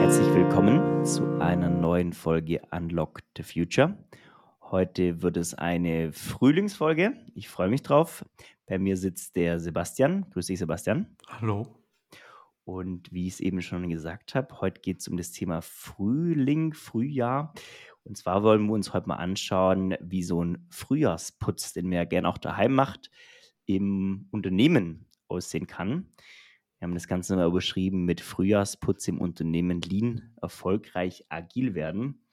Herzlich willkommen zu einer neuen Folge Unlock the Future. Heute wird es eine Frühlingsfolge. Ich freue mich drauf. Bei mir sitzt der Sebastian. Grüß dich, Sebastian. Hallo. Und wie ich es eben schon gesagt habe, heute geht es um das Thema Frühling, Frühjahr. Und zwar wollen wir uns heute mal anschauen, wie so ein Frühjahrsputz, den man ja gerne auch daheim macht, im Unternehmen aussehen kann. Wir haben das Ganze mal überschrieben mit Frühjahrsputz im Unternehmen Lean, erfolgreich agil werden.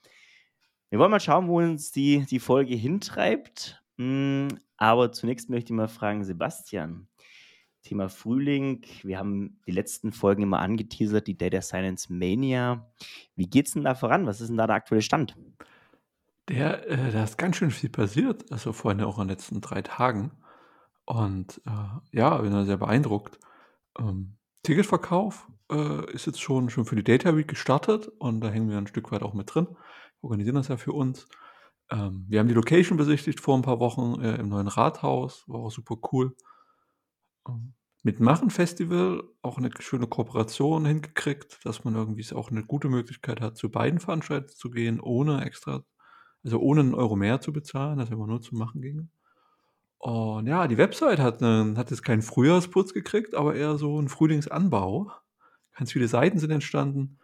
Wir wollen mal schauen, wo uns die, die Folge hintreibt. Hm, aber zunächst möchte ich mal fragen, Sebastian, Thema Frühling. Wir haben die letzten Folgen immer angeteasert, die Data Science Mania. Wie geht es denn da voran? Was ist denn da der aktuelle Stand? Der, äh, da ist ganz schön viel passiert, also vor allem auch in den letzten drei Tagen. Und äh, ja, bin da sehr beeindruckt. Ähm, Ticketverkauf äh, ist jetzt schon, schon für die Data Week gestartet und da hängen wir ein Stück weit auch mit drin. Organisieren das ja für uns. Ähm, wir haben die Location besichtigt vor ein paar Wochen äh, im neuen Rathaus, war auch super cool. Ähm, mit Machen Festival auch eine schöne Kooperation hingekriegt, dass man irgendwie auch eine gute Möglichkeit hat, zu beiden Veranstaltungen zu gehen, ohne extra, also ohne einen Euro mehr zu bezahlen, dass immer nur zu Machen ginge. Und ja, die Website hat, 'nen hat jetzt keinen Frühjahrsputz gekriegt, aber eher so einen Frühlingsanbau. Ganz viele Seiten sind entstanden.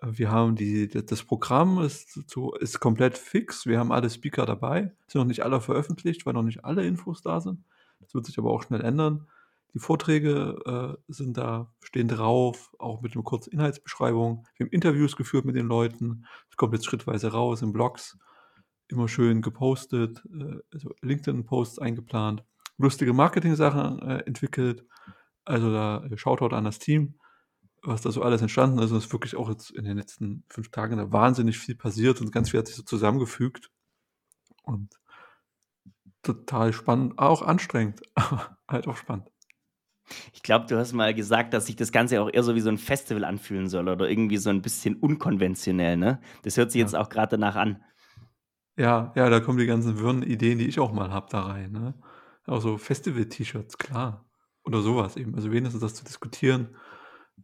Äh, wir haben die das Programm ist so ist komplett fix. Wir haben alle Speaker dabei. Sind noch nicht alle veröffentlicht, weil noch nicht alle Infos da sind. Das wird sich aber auch schnell ändern. Die Vorträge, äh, sind da, stehen drauf, auch mit 'ner kurzen Inhaltsbeschreibung. Wir haben Interviews geführt mit den Leuten. Das kommt jetzt schrittweise raus in Blogs immer schön gepostet, also LinkedIn-Posts eingeplant, lustige Marketing-Sachen äh, entwickelt. Also da äh, Shoutout an das Team, was da so alles entstanden ist. Und es ist wirklich auch jetzt in den letzten fünf Tagen da wahnsinnig viel passiert und ganz viel hat sich so zusammengefügt. Und total spannend, auch anstrengend, aber halt auch spannend. Ich glaube, du hast mal gesagt, dass sich das Ganze auch eher so wie so ein Festival anfühlen soll oder irgendwie so ein bisschen unkonventionell, ne? Das hört sich ja. jetzt auch gerade danach an. Ja, ja, da kommen die ganzen wirren Ideen, die ich auch mal habe, da rein, ne? Auch so Festival-T-Shirts, klar. Oder sowas eben. Also wenigstens das zu diskutieren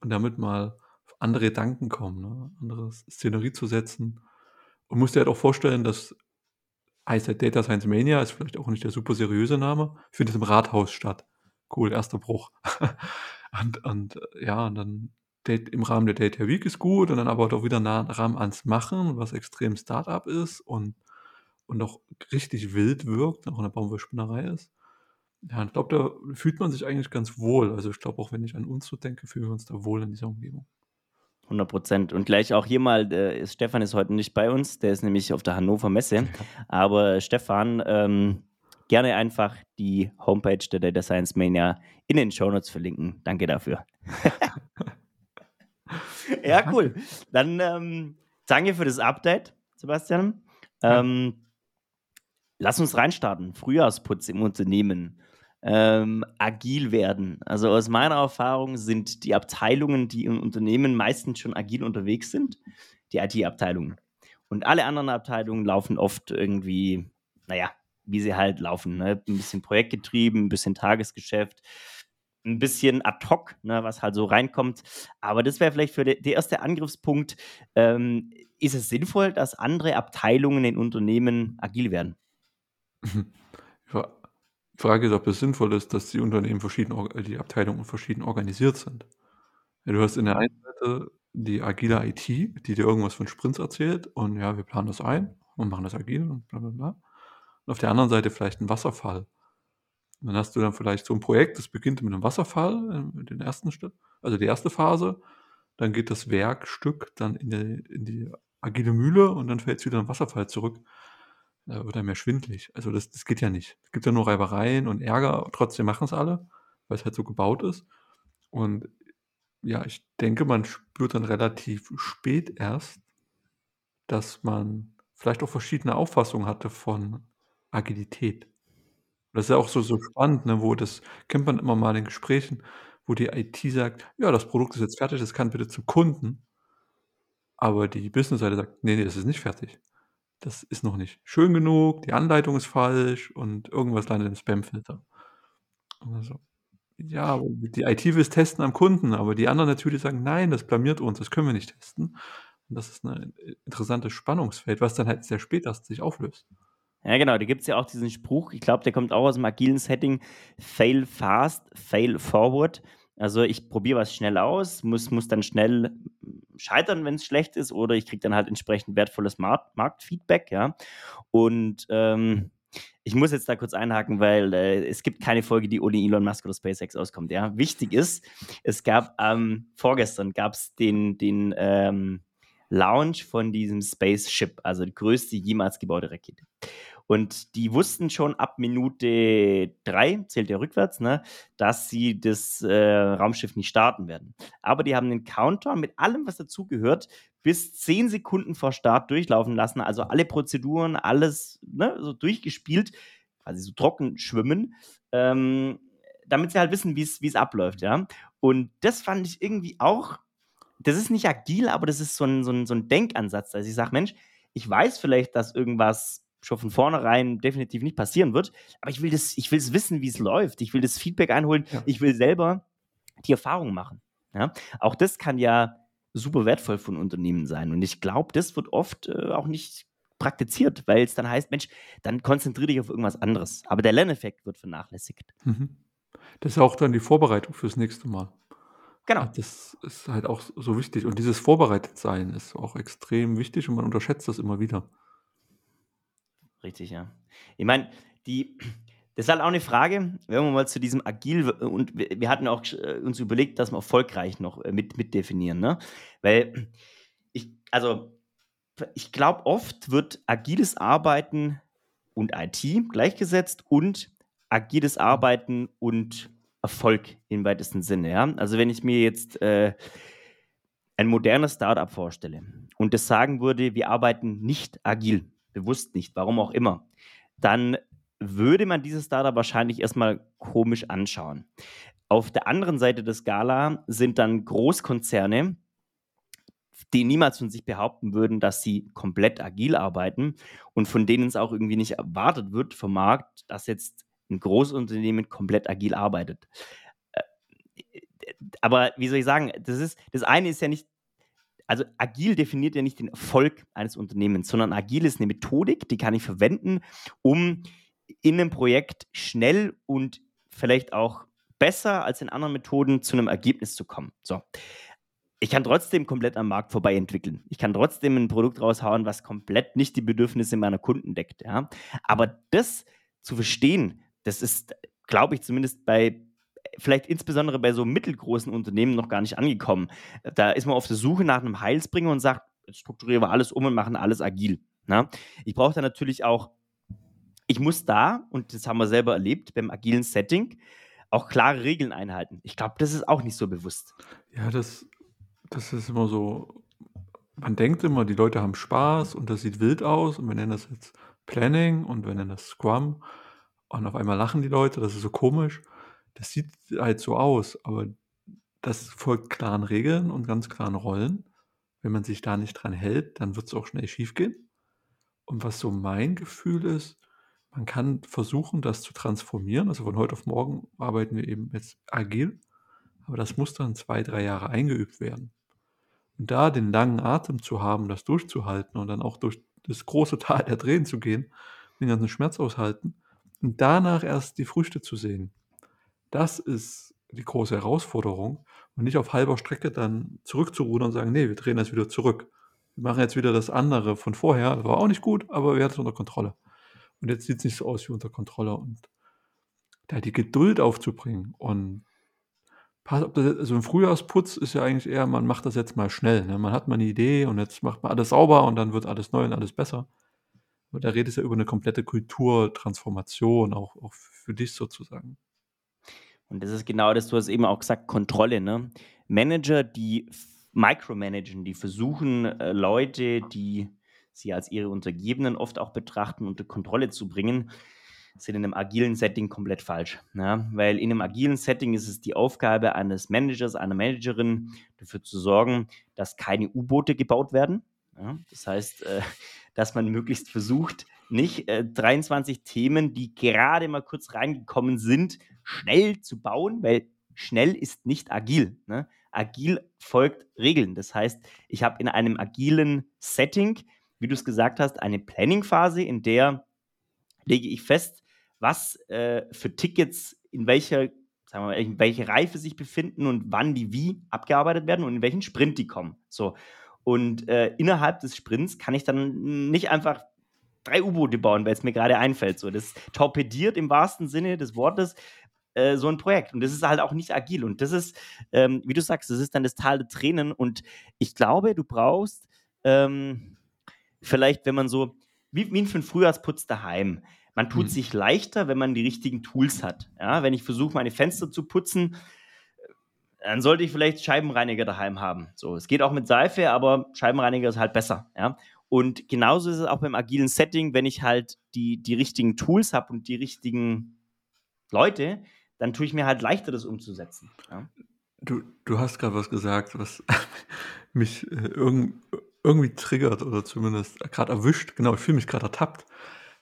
und damit mal auf andere Gedanken kommen, ne? Andere Szenerie zu setzen. Und musst dir halt auch vorstellen, dass heißt halt Data Science Mania, ist vielleicht auch nicht der super seriöse Name, findet im Rathaus statt. Cool, erster Bruch. und, und ja, und dann im Rahmen der Data Week ist gut und dann aber auch wieder nah Rahmen ans Machen, was extrem Startup ist und und auch richtig wild wirkt, auch in der Baumwollspinnerei ist. Ja, ich glaube, da fühlt man sich eigentlich ganz wohl. Also ich glaube, auch wenn ich an uns so denke, fühlen wir uns da wohl in dieser Umgebung. 100 Prozent. Und gleich auch hier mal, äh, Stefan ist heute nicht bei uns, der ist nämlich auf der Hannover Messe. Aber Stefan, ähm, gerne einfach die Homepage der Data Science Mania in den Show Notes verlinken. Danke dafür. ja, cool. Dann ähm, danke für das Update, Sebastian. Ähm, Lass uns reinstarten. Frühjahrsputz im Unternehmen. Ähm, agil werden. Also aus meiner Erfahrung sind die Abteilungen, die im Unternehmen meistens schon agil unterwegs sind, die IT-Abteilungen. Und alle anderen Abteilungen laufen oft irgendwie, naja, wie sie halt laufen. Ne? Ein bisschen projektgetrieben, ein bisschen Tagesgeschäft, ein bisschen ad hoc, ne, was halt so reinkommt. Aber das wäre vielleicht für der erste Angriffspunkt. Ähm, ist es sinnvoll, dass andere Abteilungen in Unternehmen agil werden? Die Frage ist, ob es sinnvoll ist, dass die Unternehmen verschieden die Abteilungen verschieden organisiert sind. Du hast in der einen Seite die agile IT, die dir irgendwas von Sprints erzählt und ja, wir planen das ein und machen das agil und bla bla bla. Und auf der anderen Seite vielleicht ein Wasserfall. Und dann hast du dann vielleicht so ein Projekt, das beginnt mit einem Wasserfall, äh, den ersten also die erste Phase, dann geht das Werkstück dann in die, in die agile Mühle und dann fällt es wieder in den Wasserfall zurück da wird einem ja schwindlig. Also das, das geht ja nicht. Es gibt ja nur Reibereien und Ärger, trotzdem machen es alle, weil es halt so gebaut ist. Und ja, ich denke, man spürt dann relativ spät erst, dass man vielleicht auch verschiedene Auffassungen hatte von Agilität. Das ist ja auch so, so spannend, ne, wo das kennt man immer mal in Gesprächen, wo die IT sagt, ja, das Produkt ist jetzt fertig, das kann bitte zum Kunden. Aber die Business-Seite sagt, nee, nee, das ist nicht fertig das ist noch nicht schön genug, die Anleitung ist falsch und irgendwas landet im Spamfilter. Also, Ja, die IT will's testen am Kunden, aber die anderen natürlich sagen: „Nein, das blamiert uns, das können wir nicht testen.“ Und das ist i interessantes Spannungsfeld, was dann halt sehr spät erst sich auflöst. Ja, genau, da gibt's ja auch diesen Spruch, ich glaube, der kommt auch aus'm agilen Setting: „Fail fast, fail forward.“ Also, ich probiere was schnell aus, muss muss dann schnell scheitern, wenn's schlecht ist, oder ich kriege dann halt entsprechend wertvolles Markt Marktfeedback, ja? Und, ähm, ich muss jetzt da kurz einhaken, weil, äh, es gibt keine Folge, die ohne Elon Musk oder SpaceX auskommt, ja? Wichtig ist, es gab ähm, vorgestern gab's den den, ähm, Launch von diesem Spaceship, also die größte jemals gebaute Rakete. Und die wussten schon ab Minute 3, zählt ja rückwärts, ne, dass sie das, äh, Raumschiff nicht starten werden. Aber die haben den Countdown mit allem, was dazugehört, bis 10 Sekunden vor Start durchlaufen lassen, also alle Prozeduren, alles, ne, so durchgespielt, quasi so trocken schwimmen, ähm, damit sie halt wissen, wie's wie's abläuft, ja? Und das fand ich irgendwie auch das ist nicht agil, aber das ist so 'n so 'n so 'n Denkansatz, dass ich sage: „Mensch, ich weiß vielleicht, dass irgendwas schon von vornherein definitiv nicht passieren wird, aber ich will das ich will's wissen, wie's läuft. Ich will das Feedback einholen. Ja. Ich will selber die Erfahrung machen“, ja? Auch das kann ja super wertvoll für 'n Unternehmen sein. Und ich glaube, das wird oft, äh, auch nicht praktiziert, weil's dann heißt: „Mensch, dann konzentriere dich auf irgendwas anderes.“ Aber der Lerneffekt wird vernachlässigt. Mhm. Das ist auch dann die Vorbereitung fürs nächste Mal. Ah, Genau. das ist halt auch so wichtig. Und dieses Vorbereitetsein ist auch extrem wichtig und man unterschätzt das immer wieder. Richtig, ja. Ich meine, die das ist halt auch 'ne Frage, wenn wir mal zu diesem agil und wir hatten auch äh, uns überlegt, dass wir erfolgreich noch, äh, mit mit definieren, ne? Weil ich also, ich glaube, oft wird agiles Arbeiten und IT gleichgesetzt und agiles Arbeiten und Erfolg im weitesten Sinne, ja? Also, wenn ich mir jetzt, äh, ein modernes Start-up vorstelle und das sagen würde: „Wir arbeiten nicht agil“, bewusst nicht, warum auch immer, dann würde man dieses Start-up wahrscheinlich erst mal komisch anschauen. Auf der anderen Seite der Skala sind dann Großkonzerne, die niemals von sich behaupten würden, dass sie komplett agil arbeiten und von denen es auch irgendwie nicht erwartet wird vom Markt, dass jetzt 'n Großunternehmen komplett agil arbeitet. Äh, d aber wie soll ich sagen, das ist das eine ist ja nicht also, agil definiert ja nicht den Erfolg eines Unternehmens, sondern agil ist 'ne Methodik, die kann ich verwenden, um in 'nem Projekt schnell und vielleicht auch besser als in anderen Methoden zu 'nem Ergebnis zu kommen. So. Ich kann trotzdem komplett am Markt vorbei entwickeln. Ich kann trotzdem 'n Produkt raushauen, was komplett nicht die Bedürfnisse meiner Kunden deckt, ja? Aber das zu verstehen, das ist, glaube ich, zumindest bei vielleicht insbesondere bei so mittelgroßen Unternehmen noch gar nicht angekommen. Da ist man auf der Suche nach 'nem Heilsbringer und sagt: „Jetzt strukturieren wir alles um und machen alles agil“, ne? Ich brauche da natürlich auch ich muss da, und das haben wir selber erlebt beim agilen Setting, auch klare Regeln einhalten. Ich glaube, das ist auch nicht so bewusst. Ja, das das ist immer so man denkt immer, die Leute haben Spaß und das sieht wild aus und wir nennen das jetzt Planning und wir nennen das Scrum und auf einmal lachen die Leute, das ist so komisch. Das sieht halt so aus, aber das folgt klaren Regeln und ganz klaren Rollen. Wenn man sich da nicht dran hält, dann wird's auch schnell schiefgehen. Und was so mein Gefühl ist, man kann versuchen, das zu transformieren. Also, von heute auf morgen arbeiten wir eben jetzt agil, aber das muss dann 2, 3 Jahre eingeübt werden. Und da den langen Atem zu haben, das durchzuhalten und dann auch durch das große Tal der Tränen zu gehen, den ganzen Schmerz aushalten und danach erst die Früchte zu sehen. Das ist die große Herausforderung und nicht auf halber Strecke dann zurückzurudern und sagen: „Ne, wir drehen jetzt wieder zurück. Wir machen jetzt wieder das andere von vorher. War auch nicht gut, aber wir hatten's unter Kontrolle. Und jetzt sieht's nicht so aus wie unter Kontrolle.“ Und da die Geduld aufzubringen und also, 'n Frühjahrsputz ist ja eigentlich eher, man macht das jetzt mal schnell, ne? Man hat mal 'ne Idee und jetzt macht man alles sauber und dann wird alles neu und alles besser. Aber da redest du ja über 'ne komplette Kulturtransformation auch auch für dich sozusagen. Und das ist genau das du hast eben auch gesagt, Kontrolle, ne? Manager, die micromanagen, die versuchen, äh, Leute, die sie als ihre Untergebenen oft auch betrachten, unter Kontrolle zu bringen, sind in 'nem agilen Setting komplett falsch, ja? Weil in 'nem agilen Setting ist es die Aufgabe eines Managers, einer Managerin, dafür zu sorgen, dass keine U-Boote gebaut werden, ja? Das heißt, äh, dass man möglichst versucht, nicht, äh, 23 Themen, die gerade mal kurz reingekommen sind, schnell zu bauen, weil schnell ist nicht agil. Ne? Agil folgt Regeln. Das heißt, ich habe in einem agilen Setting, wie du es gesagt hast, eine Planning-Phase, in der lege ich fest, was äh, für Tickets in welcher, sagen wir mal, in welche Reife sich befinden und wann die wie abgearbeitet werden und in welchen Sprint die kommen. So. Und äh, innerhalb des Sprints kann ich dann nicht einfach drei U-Boote bauen, weil es mir gerade einfällt. So, das torpediert im wahrsten Sinne des Wortes äh, so ein Projekt. Und das ist halt auch nicht agil. Und das ist, ähm, wie du sagst, das ist dann das Tal der Tränen. Und ich glaube, du brauchst ähm, vielleicht, wenn man so, wie, wie für ein Frühjahrsputz daheim. Man tut mhm. sich leichter, wenn man die richtigen Tools hat. Ja, wenn ich versuche, meine Fenster zu putzen, dann sollte ich vielleicht Scheibenreiniger daheim haben. So, es geht auch mit Seife, aber Scheibenreiniger ist halt besser. Ja. Und genauso ist es auch beim agilen Setting, wenn ich halt die, die richtigen Tools habe und die richtigen Leute, dann tue ich mir halt leichter, das umzusetzen. Ja? Du, du hast gerade was gesagt, was mich äh, irg irgendwie triggert oder zumindest gerade erwischt. Genau, ich fühle mich gerade ertappt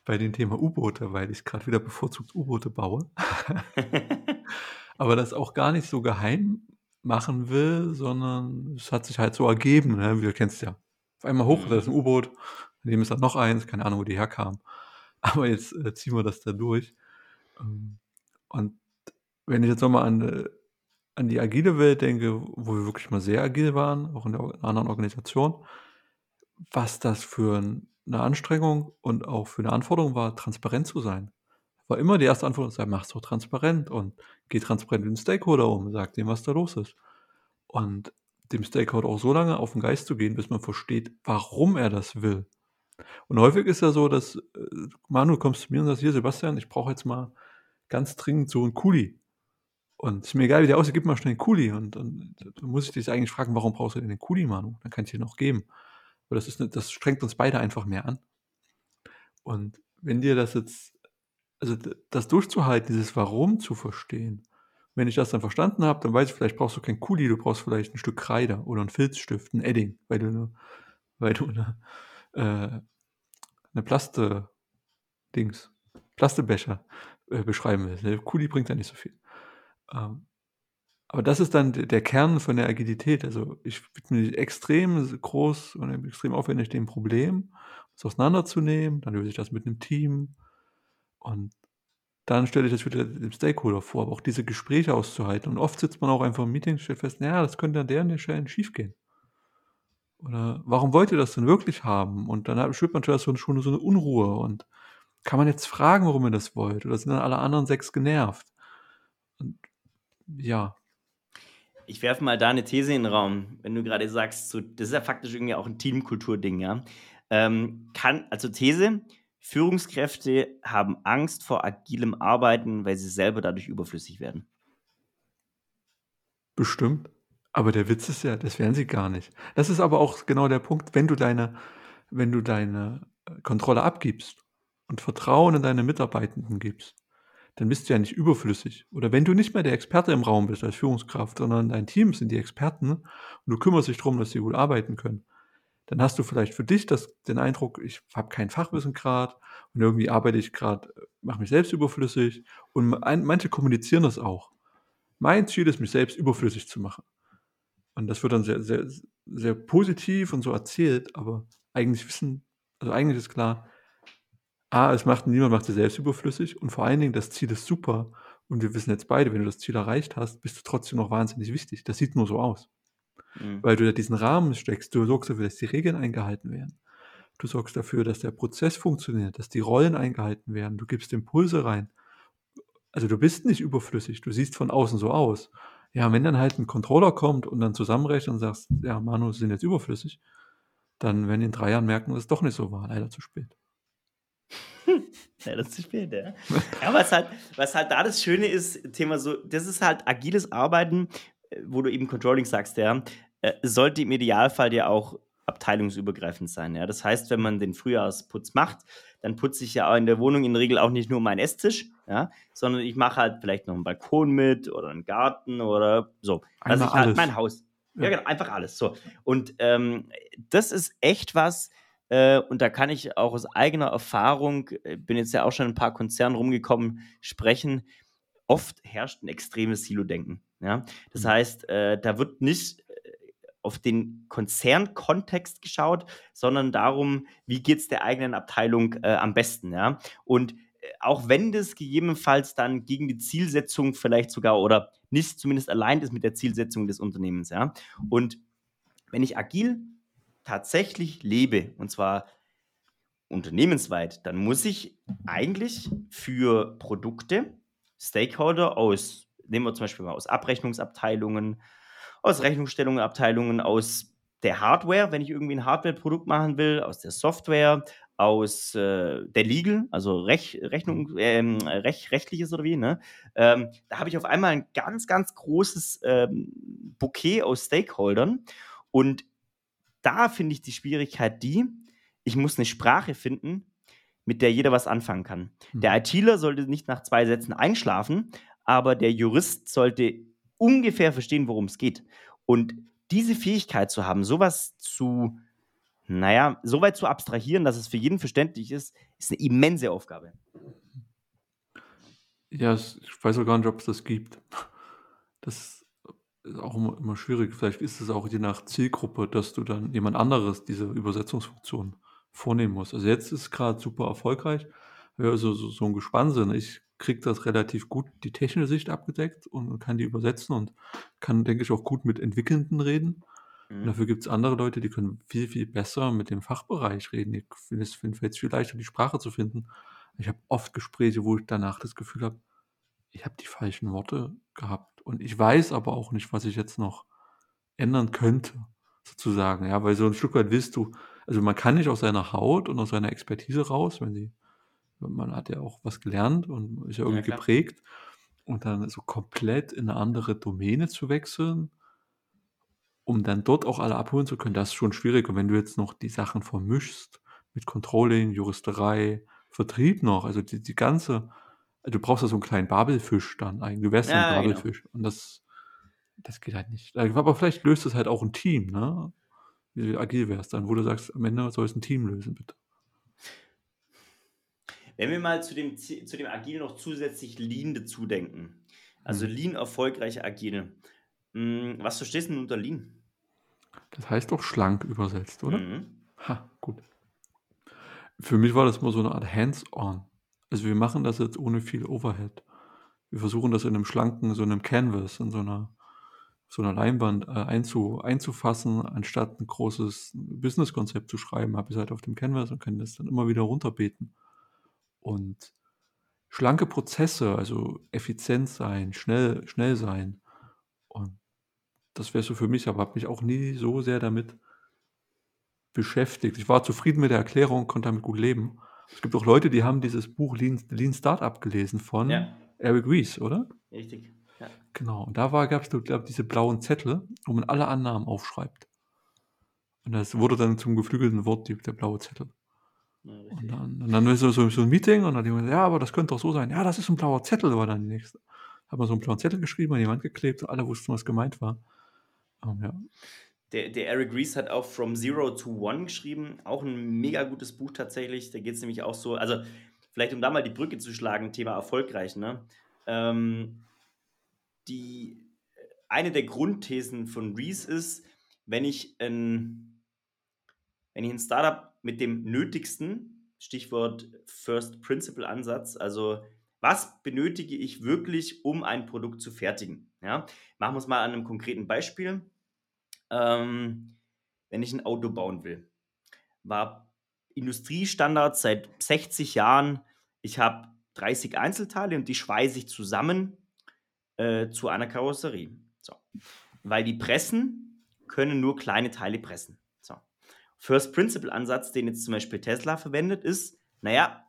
bei dem Thema U-Boote, weil ich gerade wieder bevorzugt U-Boote baue. Aber das auch gar nicht so geheim machen will, sondern es hat sich halt so ergeben, ne? wie du kennst ja. Auf einmal hoch, da ist ein U-Boot, daneben ist dann noch eins, keine Ahnung, wo die herkamen. Aber jetzt äh, ziehen wir das da durch. Ähm, und wenn ich jetzt nochmal an, äh, an die agile Welt denke, wo wir wirklich mal sehr agil waren, auch in der anderen Organisation, was das für eine Anstrengung und auch für eine Anforderung war, transparent zu sein. War immer die erste Anforderung, sei, mach so transparent und geh transparent mit dem Stakeholder um, sag dem, was da los ist. Und dem Stakeholder auch so lange auf den Geist zu gehen, bis man versteht, warum er das will. Und häufig ist ja so, dass äh, Manu kommst zu mir und sagst, hier Sebastian, ich brauche jetzt mal ganz dringend so einen Kuli. Und ist mir egal, wie der aussieht, gib mal schnell einen Kuli. Und dann muss ich dich eigentlich fragen, warum brauchst du denn den Kuli, Manu? Dann kann ich dir noch geben. Aber das, ist, das strengt uns beide einfach mehr an. Und wenn dir das jetzt, also das durchzuhalten, dieses Warum zu verstehen, wenn ich das dann verstanden habe, dann weiß ich, vielleicht brauchst du kein Kuli, du brauchst vielleicht ein Stück Kreide oder einen Filzstift, ein Edding, weil du eine, weil du eine, äh, eine Plaste-Dings, Plastebecher äh, beschreiben willst. Der Kuli bringt ja nicht so viel. Ähm, aber das ist dann der Kern von der Agilität. Also ich widme mich extrem groß und extrem aufwendig dem Problem, es auseinanderzunehmen, dann löse ich das mit einem Team und dann stelle ich das wieder dem Stakeholder vor, aber auch diese Gespräche auszuhalten. Und oft sitzt man auch einfach im Meeting und stellt fest, naja, das könnte an der Stelle schief gehen. Oder warum wollt ihr das denn wirklich haben? Und dann spürt man schon, schon so eine Unruhe und kann man jetzt fragen, warum ihr das wollt? Oder sind dann alle anderen sechs genervt? Und ja. Ich werfe mal da eine These in den Raum, wenn du gerade sagst, so, das ist ja faktisch irgendwie auch ein Teamkulturding, ja. Ähm, kann, also These, Führungskräfte haben Angst vor agilem Arbeiten, weil sie selber dadurch überflüssig werden. Bestimmt. Aber der Witz ist ja, das werden sie gar nicht. Das ist aber auch genau der Punkt, wenn du deine, wenn du deine äh, Kontrolle abgibst und Vertrauen in deine Mitarbeitenden gibst, dann bist du ja nicht überflüssig. Oder wenn du nicht mehr der Experte im Raum bist als Führungskraft, sondern dein Team sind die Experten und du kümmerst dich darum, dass sie gut arbeiten können, dann hast du vielleicht für dich das, den Eindruck, ich habe kein Fachwissen gerade und irgendwie arbeite ich gerade, mache mich selbst überflüssig. Und ein, manche kommunizieren das auch. Mein Ziel ist, mich selbst überflüssig zu machen. Und das wird dann sehr, sehr, sehr positiv und so erzählt, aber eigentlich wissen, also eigentlich ist klar, A, es macht niemand macht sich selbst überflüssig und vor allen Dingen, das Ziel ist super und wir wissen jetzt beide, wenn du das Ziel erreicht hast, bist du trotzdem noch wahnsinnig wichtig. Das sieht nur so aus. Mhm. Weil du da diesen Rahmen steckst, du sorgst dafür, dass die Regeln eingehalten werden. Du sorgst dafür, dass der Prozess funktioniert, dass die Rollen eingehalten werden. Du gibst Impulse rein. Also du bist nicht überflüssig, du siehst von außen so aus. Ja, wenn dann halt ein Controller kommt und dann zusammenrechnet und sagst, ja, Manu, sie sind jetzt überflüssig, dann werden in drei Jahren merken, dass es doch nicht so war, leider zu spät. Ja, das ist zu spät, ja. ja was, halt, was halt da das Schöne ist, Thema so, das ist halt agiles Arbeiten, äh, wo du eben Controlling sagst, ja, äh, sollte im Idealfall ja auch abteilungsübergreifend sein. Ja. Das heißt, wenn man den Frühjahrsputz macht, dann putze ich ja in der Wohnung in der Regel auch nicht nur meinen Esstisch, ja, sondern ich mache halt vielleicht noch einen Balkon mit oder einen Garten oder so. Also ich halt mein Haus. Ja. ja, genau, einfach alles. So. Und ähm, das ist echt was, äh, und da kann ich auch aus eigener Erfahrung, äh, bin jetzt ja auch schon ein paar Konzernen rumgekommen, sprechen. oft herrscht ein extremes Silo-Denken. Ja? Das mhm. heißt, äh, da wird nicht auf den Konzernkontext geschaut, sondern darum, wie geht es der eigenen Abteilung äh, am besten. Ja? Und äh, auch wenn das gegebenenfalls dann gegen die Zielsetzung vielleicht sogar oder nicht zumindest allein ist mit der Zielsetzung des Unternehmens. Ja? Und wenn ich agil tatsächlich lebe, und zwar unternehmensweit, dann muss ich eigentlich für Produkte Stakeholder aus, nehmen wir zum Beispiel mal aus Abrechnungsabteilungen, aus Rechnungsstellungsabteilungen, aus der Hardware, wenn ich irgendwie ein Hardware-Produkt machen will, aus der Software, aus äh, der Legal, also Rech, Rechnung, äh, Rech, rechtliches oder wie, ne? Ähm, da habe ich auf einmal ein ganz, ganz großes ähm, Bouquet aus Stakeholdern. Und da finde ich die Schwierigkeit die, ich muss eine Sprache finden, mit der jeder was anfangen kann. Mhm. Der ITler sollte nicht nach zwei Sätzen einschlafen, aber der Jurist sollte ungefähr verstehen, worum es geht. Und diese Fähigkeit zu haben, sowas zu, naja, so weit zu abstrahieren, dass es für jeden verständlich ist, ist eine immense Aufgabe. Ja, ich weiß auch gar nicht, ob es das gibt. Das ist auch immer, immer schwierig. Vielleicht ist es auch je nach Zielgruppe, dass du dann jemand anderes diese Übersetzungsfunktion vornehmen musst. Also jetzt ist es gerade super erfolgreich, weil wir so, so, so ein Gespann sind. Ich kriege das relativ gut, die technische Sicht abgedeckt und kann die übersetzen und kann, denke ich, auch gut mit Entwickelnden reden. Mhm. dafür gibt es andere Leute, die können viel, viel besser mit dem Fachbereich reden. Ich finde es finde es viel leichter, die Sprache zu finden. Ich habe oft Gespräche, wo ich danach das Gefühl habe, ich habe die falschen Worte gehabt. Und ich weiß aber auch nicht, was ich jetzt noch ändern könnte, sozusagen. Ja, weil so ein Stück weit willst du, also man kann nicht aus seiner Haut und aus seiner Expertise raus, wenn sie, man hat ja auch was gelernt und ist ja irgendwie ja, geprägt. Und dann so komplett in eine andere Domäne zu wechseln, um dann dort auch alle abholen zu können, das ist schon schwierig. Und wenn du jetzt noch die Sachen vermischst mit Controlling, Juristerei, Vertrieb noch, also die, die ganze, du brauchst ja so einen kleinen Babelfisch dann eigentlich. Du wärst ja, ein genau. Babelfisch. Genau. Und das, das geht halt nicht. Aber vielleicht löst es halt auch ein Team, ne? Wie agil wärst dann, wo du sagst, am Ende soll es ein Team lösen, bitte. Wenn wir mal zu dem, zu dem Agil noch zusätzlich Lean dazu denken. Also mhm. Lean erfolgreich Agil. Hm, was verstehst du denn unter Lean? Das heißt doch schlank übersetzt, oder? Mhm. Ha, gut. Für mich war das mal so eine Art Hands-on. Also wir machen das jetzt ohne viel Overhead. Wir versuchen das in einem schlanken, so einem Canvas, in so einer so einer Leinwand äh, einzu, einzufassen, anstatt ein großes Business-Konzept zu schreiben, habe ich es halt auf dem Canvas und kann das dann immer wieder runterbeten. Und schlanke Prozesse, also effizient sein, schnell, schnell sein. Und das wäre so für mich, aber habe mich auch nie so sehr damit beschäftigt. Ich war zufrieden mit der Erklärung, konnte damit gut leben. Es gibt auch Leute, die haben dieses Buch Lean, Lean Startup gelesen von ja. Eric Ries, oder? Richtig. Genau, und da gab es, glaube ich, diese blauen Zettel, wo man alle Annahmen aufschreibt. Und das wurde dann zum geflügelten Wort, die, der blaue Zettel. Ja, und dann, und dann ist so, so, ein Meeting und dann hat jemand gesagt, ja, aber das könnte doch so sein. Ja, das ist ein blauer Zettel, war dann die nächste. Hat man so einen blauen Zettel geschrieben, an die Wand geklebt und alle wussten, was gemeint war. Um, ja. Der, der, Eric Rees hat auch From Zero to One geschrieben. Auch ein mega gutes Buch tatsächlich. Da geht es nämlich auch so, also vielleicht um da mal die Brücke zu schlagen, Thema erfolgreich, ne? Ähm, die, eine der Grundthesen von Reese ist, wenn ich ein, wenn ich ein Startup mit dem Nötigsten, Stichwort First Principle Ansatz, also was benötige ich wirklich, um ein Produkt zu fertigen? Ja? Machen wir es mal an einem konkreten Beispiel. Ähm, wenn ich ein Auto bauen will, war Industriestandard seit 60 Jahren, ich habe 30 Einzelteile und die schweiße ich zusammen äh, zu einer Karosserie. So. Weil die Pressen können nur kleine Teile pressen. So. First Principle Ansatz, den jetzt zum Beispiel Tesla verwendet, ist, naja,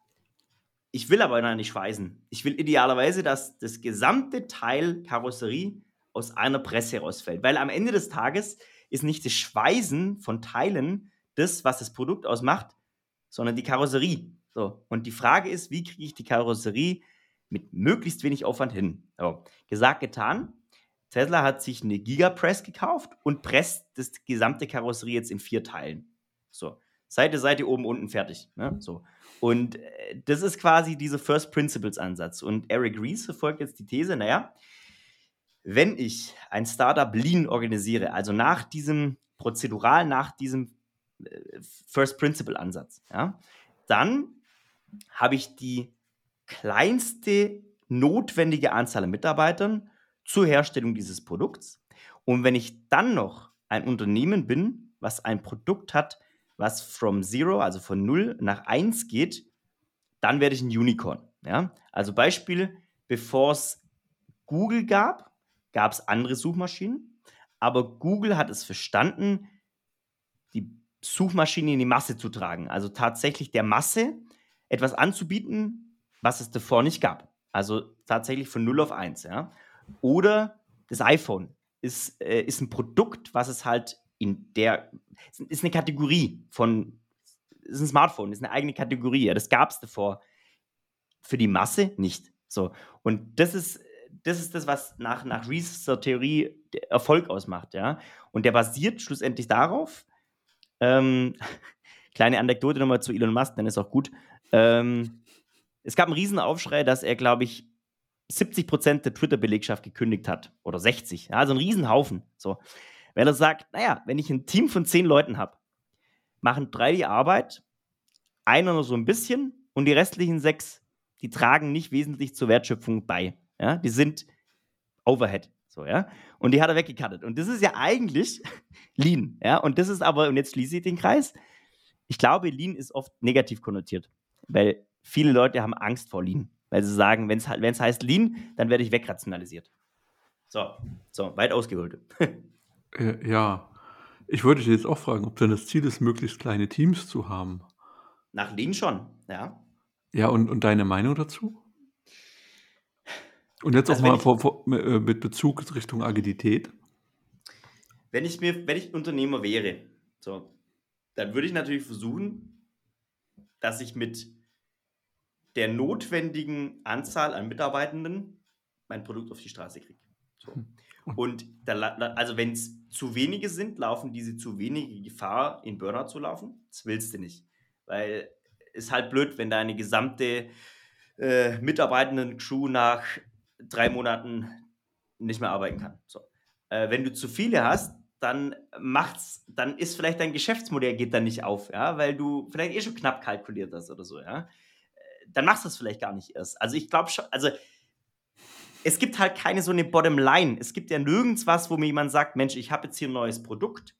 ich will aber noch nicht schweißen. Ich will idealerweise, dass das gesamte Teil Karosserie aus einer Presse rausfällt. Weil am Ende des Tages ist nicht das Schweißen von Teilen das, was das Produkt ausmacht, sondern die Karosserie. So. Und die Frage ist, wie kriege ich die Karosserie mit möglichst wenig Aufwand hin. So, gesagt, getan. Tesla hat sich eine Gigapress gekauft und presst das gesamte Karosserie jetzt in vier Teilen. So. Seite, Seite, oben, unten, fertig. Ne? So. Und äh, das ist quasi dieser First Principles Ansatz. Und Eric Ries verfolgt jetzt die These, naja, wenn ich ein Startup Lean organisiere, also nach diesem prozedural, nach diesem äh, First Principle Ansatz, ja, dann habe ich die kleinste notwendige Anzahl an Mitarbeitern zur Herstellung dieses Produkts. Und wenn ich dann noch ein Unternehmen bin, was ein Produkt hat, was from zero, also von 0 nach 1 geht, dann werde ich ein Unicorn. Ja? Also Beispiel, bevor es Google gab, gab es andere Suchmaschinen, aber Google hat es verstanden, die Suchmaschine in die Masse zu tragen. Also tatsächlich der Masse etwas anzubieten, was es davor nicht gab. Also tatsächlich von 0 auf 1. Ja? Oder das iPhone ist, äh, ist ein Produkt, was es halt in der, ist eine Kategorie von, ist ein Smartphone, ist eine eigene Kategorie. Ja, das gab es davor für die Masse nicht. So. Und das ist, das ist das, was nach, nach Reese's Theorie Erfolg ausmacht, ja. Und der basiert schlussendlich darauf, ähm, kleine Anekdote nochmal zu Elon Musk, dann ist auch gut. Ähm, es gab einen Riesenaufschrei, dass er, glaube ich, 70 Prozent der Twitter-Belegschaft gekündigt hat. Oder 60. Ja, also ein Riesenhaufen. So. Weil er sagt, naja, wenn ich ein Team von zehn Leuten habe, machen drei die Arbeit, einer nur so ein bisschen und die restlichen sechs, die tragen nicht wesentlich zur Wertschöpfung bei. Ja, die sind Overhead. So, ja. Und die hat er weggekattet. Und das ist ja eigentlich Lean. Ja. Und das ist aber, und jetzt schließe ich den Kreis. Ich glaube, Lean ist oft negativ konnotiert. Weil viele Leute haben Angst vor Lean. Weil sie sagen, wenn es heißt Lean, dann werde ich wegrationalisiert. So, so, weit ausgeholt. Äh, ja, ich wollte dich jetzt auch fragen, ob denn das Ziel ist, möglichst kleine Teams zu haben. Nach Lean schon, ja. Ja, und, und deine Meinung dazu? Und jetzt also auch mal vor, vor, äh, mit Bezug Richtung Agilität. Wenn ich mir, wenn ich Unternehmer wäre, so, dann würde ich natürlich versuchen, dass ich mit der notwendigen Anzahl an Mitarbeitenden mein Produkt auf die Straße kriege. So. Hm. Und da, also wenn es zu wenige sind, laufen diese zu wenige Gefahr, in Burnout zu laufen. Das willst du nicht. Weil es ist halt blöd, wenn deine gesamte äh, Mitarbeitenden-Crew nach drei Monaten nicht mehr arbeiten kann. So. Äh, wenn du zu viele hast, dann macht's, dann ist vielleicht dein Geschäftsmodell geht dann nicht auf, ja, weil du vielleicht eh schon knapp kalkuliert hast oder so, ja. Äh, dann machst du es vielleicht gar nicht erst. Also ich glaube schon, also es gibt halt keine so eine Bottomline. Es gibt ja nirgends was, wo mir jemand sagt, Mensch, ich habe jetzt hier ein neues Produkt.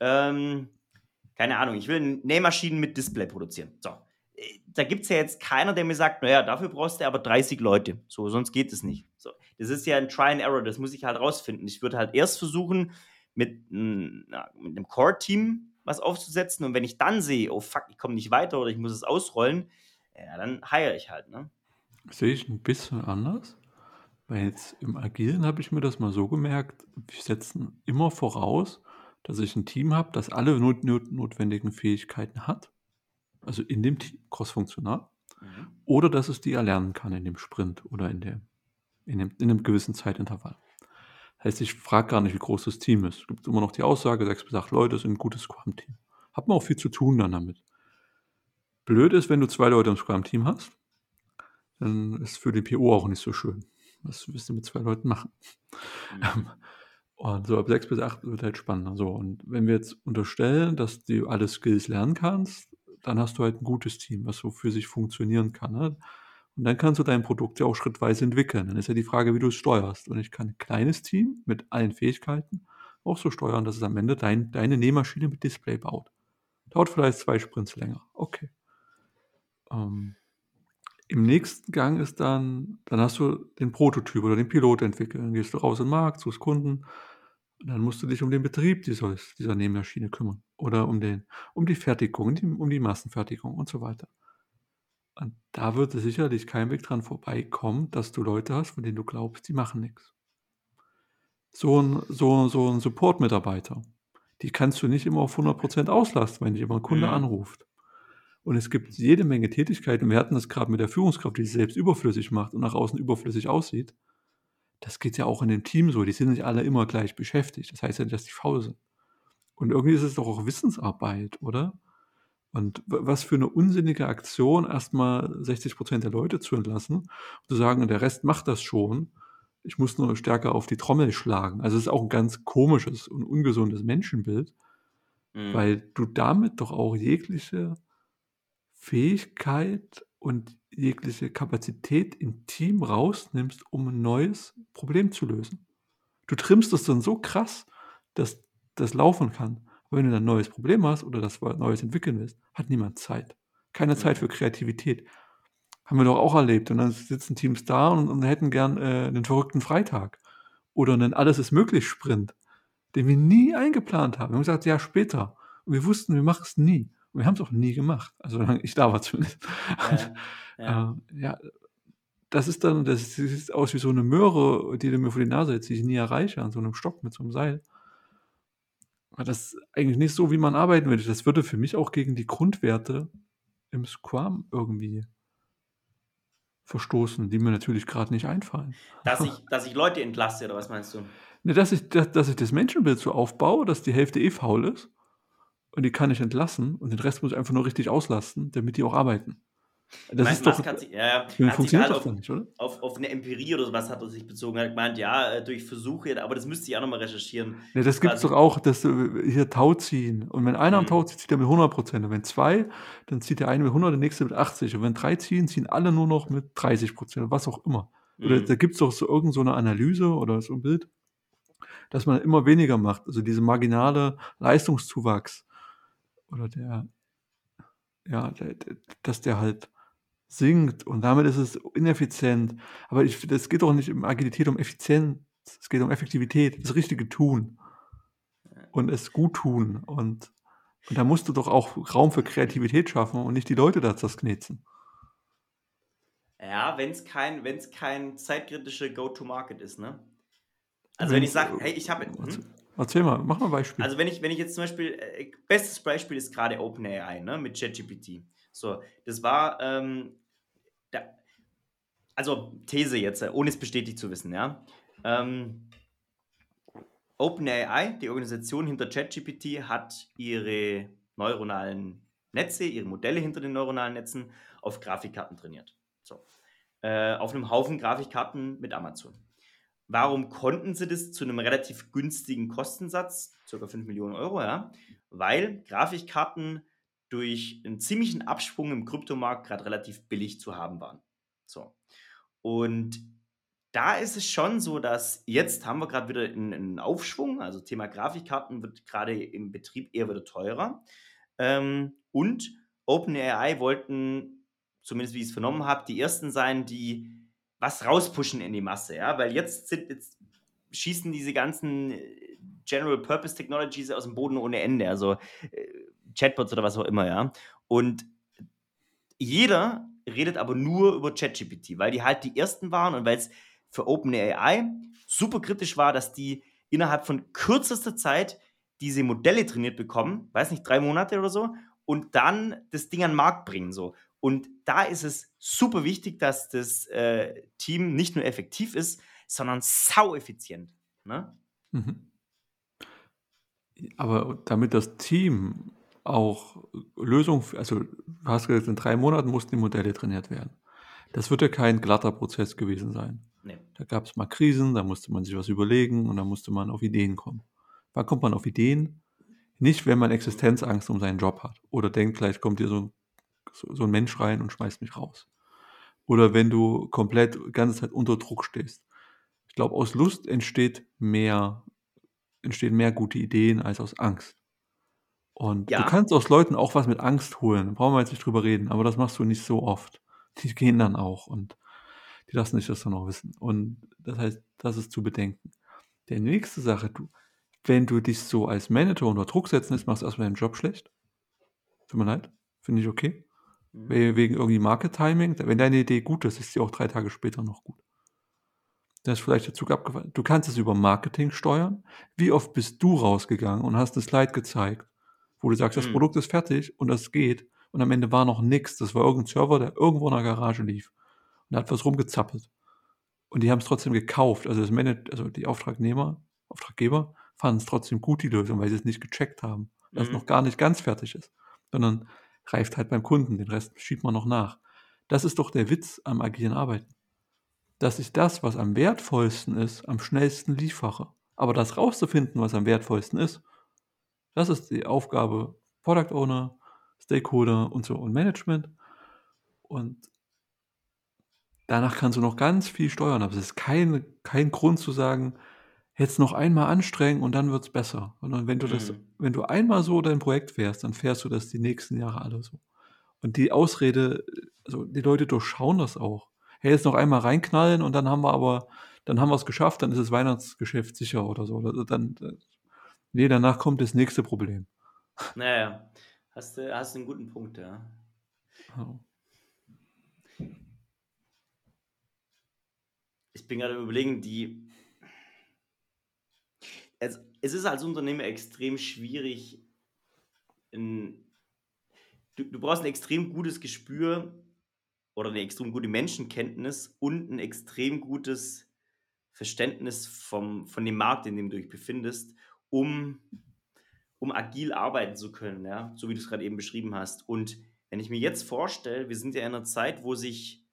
Ähm, keine Ahnung, ich will Nähmaschinen mit Display produzieren. So. Äh, da gibt es ja jetzt keiner, der mir sagt, naja, dafür brauchst du aber 30 Leute. So, sonst geht es nicht. So. Das ist ja ein Try and Error, das muss ich halt rausfinden. Ich würde halt erst versuchen, mit, na, mit einem Core-Team was aufzusetzen und wenn ich dann sehe, oh fuck, ich komme nicht weiter oder ich muss es ausrollen, ja, dann heiere ich halt, ne? Sehe ich ein bisschen anders. Weil jetzt im Agilen habe ich mir das mal so gemerkt, wir setzen immer voraus, dass ich ein Team habe, das alle not not notwendigen Fähigkeiten hat, also in dem Team, crossfunktional, mhm. oder dass es die erlernen kann in dem Sprint oder in, der, in, dem, in einem gewissen Zeitintervall. Heißt, ich frage gar nicht, wie groß das Team ist. Es gibt immer noch die Aussage, sechs bis acht Leute sind ein gutes Scrum-Team. Hat man auch viel zu tun dann damit. Blöd ist, wenn du zwei Leute im Scrum-Team hast, dann ist für die PO auch nicht so schön. Was willst du mit zwei Leuten machen? Mhm. und so ab sechs bis acht wird halt spannender. So, und wenn wir jetzt unterstellen, dass du alle Skills lernen kannst, dann hast du halt ein gutes Team, was so für sich funktionieren kann. Ne? Und dann kannst du dein Produkt ja auch schrittweise entwickeln. Dann ist ja die Frage, wie du es steuerst. Und ich kann ein kleines Team mit allen Fähigkeiten auch so steuern, dass es am Ende dein, deine Nähmaschine mit Display baut. Dauert vielleicht zwei Sprints länger. Okay. Ähm, im nächsten Gang ist dann dann hast du den Prototyp oder den Pilot entwickelt. Dann gehst du raus in den Markt, suchst Kunden und dann musst du dich um den Betrieb dieser dieser Nähmaschine kümmern oder um den um die Fertigung, die um die Massenfertigung und so weiter. Und da wird es sicherlich kein Weg dran vorbeikommen, dass du Leute hast, von denen du glaubst, die machen nichts. So ein so so 'n Support-Mitarbeiter, die kannst du nicht immer auf 100% auslasten, wenn dich immer 'n Kunde Mhm. anruft. Und es gibt jede Menge Tätigkeiten. Wir hatten das gerade mit der Führungskraft, die sich selbst überflüssig macht und nach außen überflüssig aussieht. Das geht ja auch in dem Team so. Die sind nicht alle immer gleich beschäftigt. Das heißt ja nicht, dass die faul sind. Und irgendwie ist es doch auch Wissensarbeit, oder? Und was für eine unsinnige Aktion, erstmal 60% der Leute zu entlassen und zu sagen, der Rest macht das schon. Ich muss nur stärker auf die Trommel schlagen. Also es ist auch ein ganz komisches und ungesundes Menschenbild, mhm. weil du damit doch auch jegliche Fähigkeit und jegliche Kapazität im Team rausnimmst, um ein neues Problem zu lösen. Du trimmst das dann so krass, dass das laufen kann. Aber wenn du dann ein neues Problem hast oder das Neues entwickeln willst, hat niemand Zeit. Keine Zeit für Kreativität. Haben wir doch auch erlebt. Und dann sitzen Teams da und, und hätten gern äh, einen verrückten Freitag. Oder einen Alles ist möglich Sprint, den wir nie eingeplant haben. Wir haben gesagt, ja, später. Und wir wussten, wir machen es nie. Und wir haben es auch nie gemacht. Also solange ich da war zumindest. Ja, ja. äh, ja, das ist dann, das sieht aus wie so eine Möhre, die du mir vor die Nase setzt, die ich nie erreiche, an so einem Stock mit so einem Seil. Aber das ist eigentlich nicht so, wie man arbeiten würde. Das würde für mich auch gegen die Grundwerte im Scrum irgendwie verstoßen, die mir natürlich gerade nicht einfallen. Dass ich, dass ich Leute entlasse, oder was meinst du? Ne, dass, ich, dass, dass ich das Menschenbild so aufbaue, dass die Hälfte eh faul ist und die kann ich entlassen und den Rest muss ich einfach nur richtig auslasten, damit die auch arbeiten. Das Meinst, ist doch, hat sich, ja, ja, funktioniert doch auf, nicht, oder? Auf, auf, eine Empirie oder sowas hat er sich bezogen. Er hat gemeint, ja, äh, durch Versuche, aber das müsste ich auch nochmal recherchieren. Ja, das gibt es doch auch, dass äh, hier Tau ziehen. Und wenn einer am mhm. Tau zieht, zieht er mit 100 Prozent. Und wenn zwei, dann zieht der eine mit 100, der nächste mit 80. Und wenn drei ziehen, ziehen alle nur noch mit 30 Prozent, was auch immer. Oder mhm. da gibt es doch so irgendeine so Analyse oder so ein Bild, dass man immer weniger macht. Also diese marginale Leistungszuwachs oder der, ja, der, dass der halt sinkt und damit ist es ineffizient. Aber es geht doch nicht um Agilität um Effizienz, es geht um Effektivität, das richtige Tun und es gut tun. Und, und da musst du doch auch Raum für Kreativität schaffen und nicht die Leute da das knetzen. Ja, wenn es kein, wenn's kein zeitkritischer Go-to-Market ist, ne? Also wenn ich sage, hey, ich habe... Hm? Erzähl mal, mach mal ein Beispiel. Also wenn ich, wenn ich jetzt zum Beispiel, äh, bestes Beispiel ist gerade OpenAI, ne, mit ChatGPT. So, das war, ähm, da, also These jetzt, ohne es bestätigt zu wissen, ja. Ähm, OpenAI, die Organisation hinter ChatGPT, hat ihre neuronalen Netze, ihre Modelle hinter den neuronalen Netzen auf Grafikkarten trainiert. So. Äh, auf einem Haufen Grafikkarten mit Amazon. Warum konnten sie das zu einem relativ günstigen Kostensatz, ca. 5 Millionen Euro, ja? Weil Grafikkarten durch einen ziemlichen Absprung im Kryptomarkt gerade relativ billig zu haben waren. So. Und da ist es schon so, dass jetzt haben wir gerade wieder einen, einen, Aufschwung. Also Thema Grafikkarten wird gerade im Betrieb eher wieder teurer. Ähm, und OpenAI wollten, zumindest wie ich es vernommen habe, die ersten sein, die was rauspushen in die Masse. Ja? Weil jetzt, sind, jetzt schießen diese ganzen äh, General Purpose Technologies aus dem Boden ohne Ende. Also äh, Chatbots oder was auch immer, ja. Und jeder redet aber nur über ChatGPT, weil die halt die ersten waren und weil es für OpenAI super kritisch war, dass die innerhalb von kürzester Zeit diese Modelle trainiert bekommen, weiß nicht, drei Monate oder so, und dann das Ding an den Markt bringen. So. Und da ist es super wichtig, dass das äh, Team nicht nur effektiv ist, sondern sau effizient. Ne? Mhm. Aber damit das Team auch Lösungen, also du hast gesagt, in drei Monaten mussten die Modelle trainiert werden. Das wird ja kein glatter Prozess gewesen sein. Nee. Da gab es mal Krisen, da musste man sich was überlegen und da musste man auf Ideen kommen. Wann kommt man auf Ideen? Nicht, wenn man Existenzangst um seinen Job hat oder denkt, gleich kommt hier so ein, so, so ein Mensch rein und schmeißt mich raus. Oder wenn du komplett die ganze Zeit unter Druck stehst. Ich glaube, aus Lust entsteht mehr, entstehen mehr gute Ideen als aus Angst. Und ja. du kannst aus Leuten auch was mit Angst holen. Da brauchen wir jetzt nicht drüber reden, aber das machst du nicht so oft. Die gehen dann auch und die lassen sich das dann auch wissen. Und das heißt, das ist zu bedenken. Der nächste Sache, du, wenn du dich so als Manager unter Druck setzen lässt, machst du erstmal deinen Job schlecht. Tut mir leid, finde ich okay. Wegen irgendwie Market Timing. Wenn deine Idee gut ist, ist sie auch drei Tage später noch gut. Da ist vielleicht der Zug abgefallen. Du kannst es über Marketing steuern. Wie oft bist du rausgegangen und hast eine Slide gezeigt, wo du sagst, das mhm. Produkt ist fertig und das geht. Und am Ende war noch nichts. Das war irgendein Server, der irgendwo in der Garage lief. Und hat was rumgezappelt. Und die haben es trotzdem gekauft. Also, das Manage also die Auftragnehmer, Auftraggeber fanden es trotzdem gut, die Lösung, weil sie es nicht gecheckt haben, dass mhm. es noch gar nicht ganz fertig ist. Sondern reift halt beim Kunden, den Rest schiebt man noch nach. Das ist doch der Witz am agilen Arbeiten. Dass ich das, was am wertvollsten ist, am schnellsten liefere. Aber das rauszufinden, was am wertvollsten ist, das ist die Aufgabe Product Owner, Stakeholder und so und Management. Und danach kannst du noch ganz viel steuern, aber es ist kein, kein Grund zu sagen, jetzt noch einmal anstrengen und dann wird es besser. Sondern wenn du das, Mhm. wenn du einmal so dein Projekt fährst, dann fährst du das die nächsten Jahre alle so. Und die Ausrede, also die Leute durchschauen das auch. Hey, jetzt noch einmal reinknallen und dann haben wir aber, dann haben wir es geschafft, dann ist das Weihnachtsgeschäft sicher oder so. Oder Dann, nee, danach kommt das nächste Problem. Naja, hast du hast einen guten Punkt, ja. Ich bin gerade überlegen, die. Es, es ist als Unternehmer extrem schwierig. In, du, du brauchst ein extrem gutes Gespür oder eine extrem gute Menschenkenntnis und ein extrem gutes Verständnis vom, von dem Markt, in dem du dich befindest, um, um agil arbeiten zu können, ja, so wie du es gerade eben beschrieben hast. Und wenn ich mir jetzt vorstelle, wir sind ja in einer Zeit, wo sich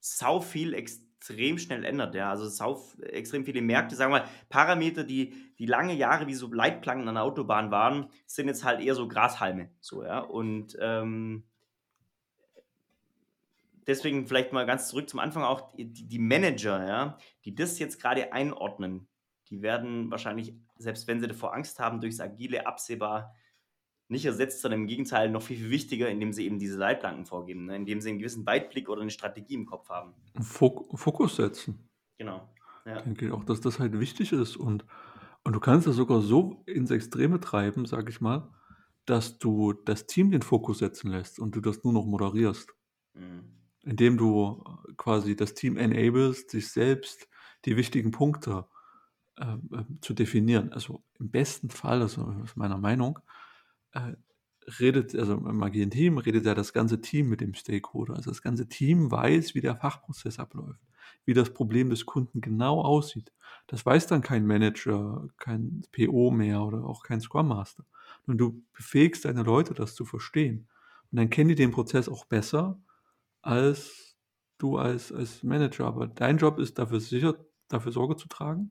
sau viel extrem schnell ändert, ja, also sau extrem viele Märkte, sagen wir mal, Parameter, die, die lange Jahre wie so Leitplanken an der Autobahn waren, sind jetzt halt eher so Grashalme, so, ja, und ähm, deswegen vielleicht mal ganz zurück zum Anfang auch. Die, die Manager, ja, die das jetzt gerade einordnen, die werden wahrscheinlich, selbst wenn sie davor Angst haben, durchs Agile absehbar nicht ersetzt, sondern im Gegenteil noch viel, viel wichtiger, indem sie eben diese Leitplanken vorgeben, ne? indem sie einen gewissen Weitblick oder eine Strategie im Kopf haben. Fok Fokus setzen. Genau. Ja. Denke ich auch, dass das halt wichtig ist. Und, und du kannst das sogar so ins Extreme treiben, sag ich mal, dass du das Team den Fokus setzen lässt und du das nur noch moderierst. Mhm. Indem du quasi das Team enablest, sich selbst die wichtigen Punkte äh, äh, zu definieren. Also im besten Fall, also aus meiner Meinung, äh, redet, also im agilen Team redet ja das ganze Team mit dem Stakeholder. Also das ganze Team weiß, wie der Fachprozess abläuft, wie das Problem des Kunden genau aussieht. Das weiß dann kein Manager, kein PO mehr oder auch kein Scrum Master. Und du befähigst deine Leute, das zu verstehen. Und dann kennen die den Prozess auch besser als du als, als Manager. Aber dein Job ist dafür sicher, dafür Sorge zu tragen,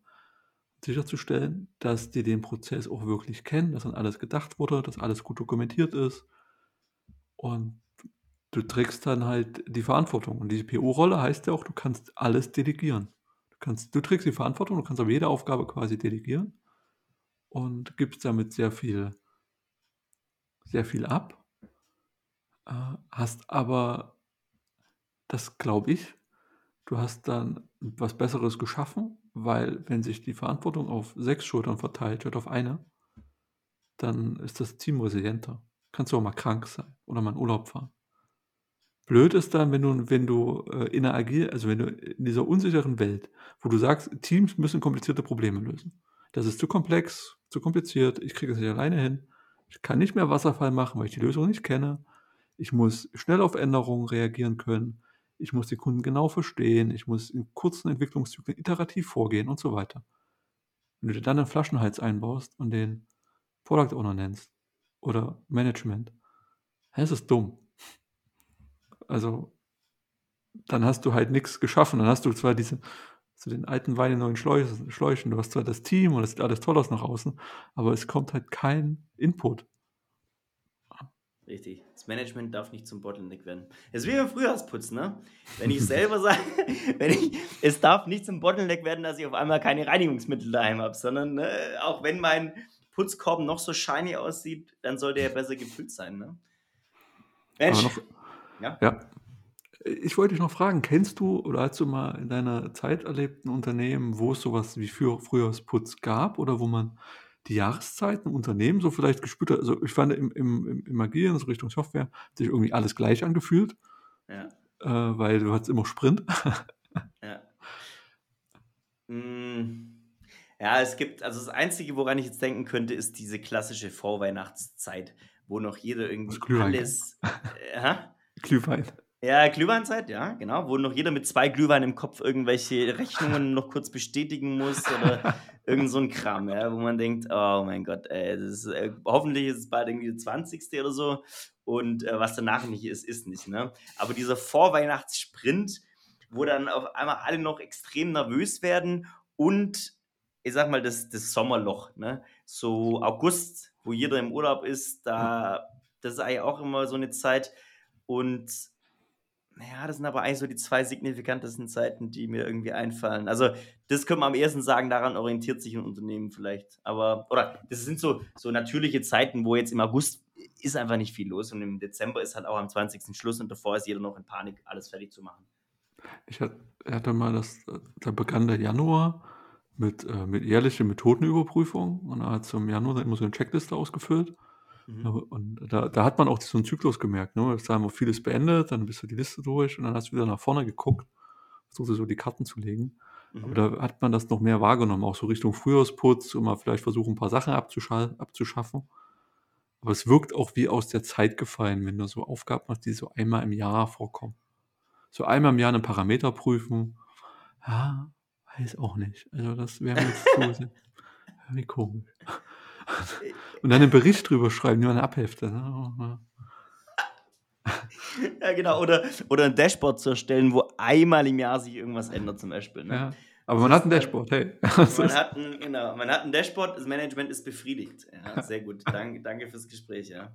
sicherzustellen, dass die den Prozess auch wirklich kennen, dass an alles gedacht wurde, dass alles gut dokumentiert ist. Und du trägst dann halt die Verantwortung. Und diese PO-Rolle heißt ja auch, du kannst alles delegieren. Du, kannst, du trägst die Verantwortung, du kannst aber jede Aufgabe quasi delegieren und gibst damit sehr viel, sehr viel ab. Äh, hast aber, das glaube ich, du hast dann was Besseres geschaffen, weil wenn sich die Verantwortung auf sechs Schultern verteilt statt auf eine, dann ist das Team resilienter. Kannst du auch mal krank sein oder mal in Urlaub fahren. Blöd ist dann, wenn du, wenn du äh, in der Agil, also wenn du in dieser unsicheren Welt, wo du sagst, Teams müssen komplizierte Probleme lösen. Das ist zu komplex, zu kompliziert, ich kriege es nicht alleine hin. Ich kann nicht mehr Wasserfall machen, weil ich die Lösung nicht kenne. Ich muss schnell auf Änderungen reagieren können. Ich muss die Kunden genau verstehen. Ich muss in kurzen Entwicklungszyklen iterativ vorgehen und so weiter. Wenn du dir dann einen Flaschenhals einbaust und den Product Owner nennst oder Management, dann ist dumm. Also, dann hast du halt nichts geschaffen. Dann hast du zwar diese, zu den alten Wein in neuen Schläuchen, du hast zwar das Team und es sieht alles toll aus nach außen, aber es kommt halt kein Input. Richtig. Das Management darf nicht zum Bottleneck werden. Das ist wie beim Frühjahrsputz, ne? Wenn ich selber sage, wenn ich, es darf nicht zum Bottleneck werden, dass ich auf einmal keine Reinigungsmittel daheim habe, sondern ne, auch wenn mein Putzkorb noch so shiny aussieht, dann sollte er besser gefüllt sein, ne? Mensch. noch, ja? ja. Ich wollte dich noch fragen, kennst du oder hast du mal in deiner Zeit erlebt ein Unternehmen, wo es sowas wie für Frühjahrsputz gab oder wo man die Jahreszeiten im Unternehmen so vielleicht gespürt hat? Also ich fand im, im, im Agieren, so Richtung Software, hat sich irgendwie alles gleich angefühlt, Ja. äh, weil du hattest immer Sprint. Ja. Mm, Ja, es gibt, also das Einzige, woran ich jetzt denken könnte, ist diese klassische Vorweihnachtszeit, wo noch jeder irgendwie alles. Äh? Glühwein. Ja, Glühweinzeit, ja, genau, wo noch jeder mit zwei Glühwein im Kopf irgendwelche Rechnungen noch kurz bestätigen muss oder irgend so ein Kram, ja, wo man denkt, oh mein Gott, ey, ist, äh, hoffentlich ist es bald irgendwie der 20. oder so und äh, was danach nicht ist, ist nicht, ne? Aber dieser Vorweihnachtssprint, wo dann auf einmal alle noch extrem nervös werden und ich sag mal, das, das Sommerloch, ne? So August, wo jeder im Urlaub ist, da, das ist eigentlich auch immer so eine Zeit und naja, das sind aber eigentlich so die zwei signifikantesten Zeiten, die mir irgendwie einfallen. Also, das könnte man am ehesten sagen, daran orientiert sich ein Unternehmen vielleicht. Aber, oder das sind so, so natürliche Zeiten, wo jetzt im August ist einfach nicht viel los und im Dezember ist halt auch am 20. Schluss und davor ist jeder noch in Panik, alles fertig zu machen. Ich hatte mal das, da begann der Januar mit, äh, mit jährlicher Methodenüberprüfung und da hat zum Januar immer so eine Checkliste ausgefüllt. Mhm. Und da, da hat man auch so einen Zyklus gemerkt. Ne? Da haben wir vieles beendet, dann bist du die Liste durch und dann hast du wieder nach vorne geguckt, versuchst so die Karten zu legen. Mhm. Aber da hat man das noch mehr wahrgenommen, auch so Richtung Frühjahrsputz und mal vielleicht versuchen, ein paar Sachen abzuschaffen. Aber es wirkt auch wie aus der Zeit gefallen, wenn du so Aufgaben hast, die so einmal im Jahr vorkommen. So einmal im Jahr einen Parameter prüfen. Ja, weiß auch nicht. Also das wäre mir jetzt so wie komisch. Und dann einen Bericht drüber schreiben, nur eine Abhefte. Ne? ja, genau. Oder, oder ein Dashboard zu erstellen, wo einmal im Jahr sich irgendwas ändert, zum Beispiel. Ne? Ja. Aber man hat ein Dashboard, hey. man, hat ein, genau, man hat ein Dashboard, das Management ist befriedigt. Ja, sehr gut. Dank, danke fürs Gespräch, ja.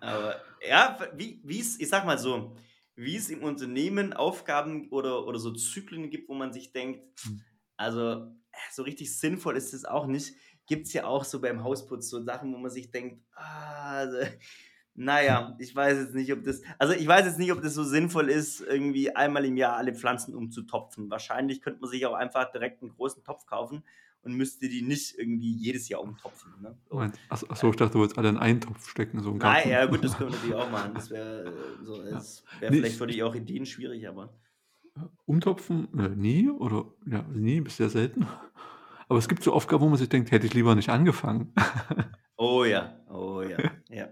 Aber ja, wie, wie es, ich sag mal so, wie es im Unternehmen Aufgaben oder, oder so Zyklen gibt, wo man sich denkt, hm. also so richtig sinnvoll ist es auch nicht gibt es ja auch so beim Hausputz so Sachen, wo man sich denkt, ah, also, naja, ich weiß jetzt nicht, ob das, also ich weiß jetzt nicht, ob das so sinnvoll ist, irgendwie einmal im Jahr alle Pflanzen umzutopfen. Wahrscheinlich könnte man sich auch einfach direkt einen großen Topf kaufen und müsste die nicht irgendwie jedes Jahr umtopfen. Ne? So. Achso, ich dachte, du wolltest alle in einen Topf stecken. So Nein, ja gut, das können wir natürlich auch machen. Das wäre äh, so, wär vielleicht für dich auch Ideen schwierig, aber. Umtopfen? Äh, nie oder ja, nie, bis sehr selten. Aber es gibt so Aufgaben, wo man sich denkt, hätte ich lieber nicht angefangen. Oh ja, oh ja, ja.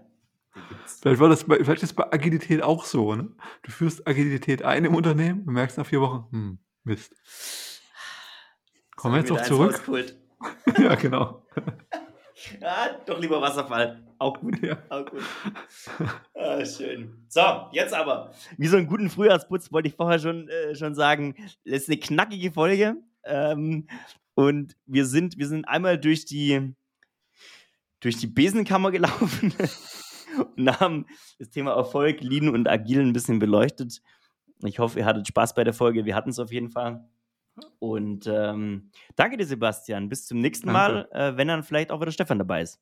Vielleicht, war das bei, vielleicht ist es bei Agilität auch so. Ne? Du führst Agilität ein im Unternehmen und merkst nach vier Wochen, hm, Mist. Kommen wir jetzt noch zurück? ja, genau. ja, doch lieber Wasserfall. Auch gut. Ja. Auch gut. Ah, schön. So, jetzt aber. Wie so einen guten Frühjahrsputz wollte ich vorher schon, äh, schon sagen. Das ist eine knackige Folge. Ähm, und wir sind, wir sind einmal durch die, durch die Besenkammer gelaufen und haben das Thema Erfolg, Lean und Agil ein bisschen beleuchtet. Ich hoffe, ihr hattet Spaß bei der Folge. Wir hatten es auf jeden Fall. Und ähm, danke dir, Sebastian. Bis zum nächsten danke. Mal, äh, wenn dann vielleicht auch wieder Stefan dabei ist.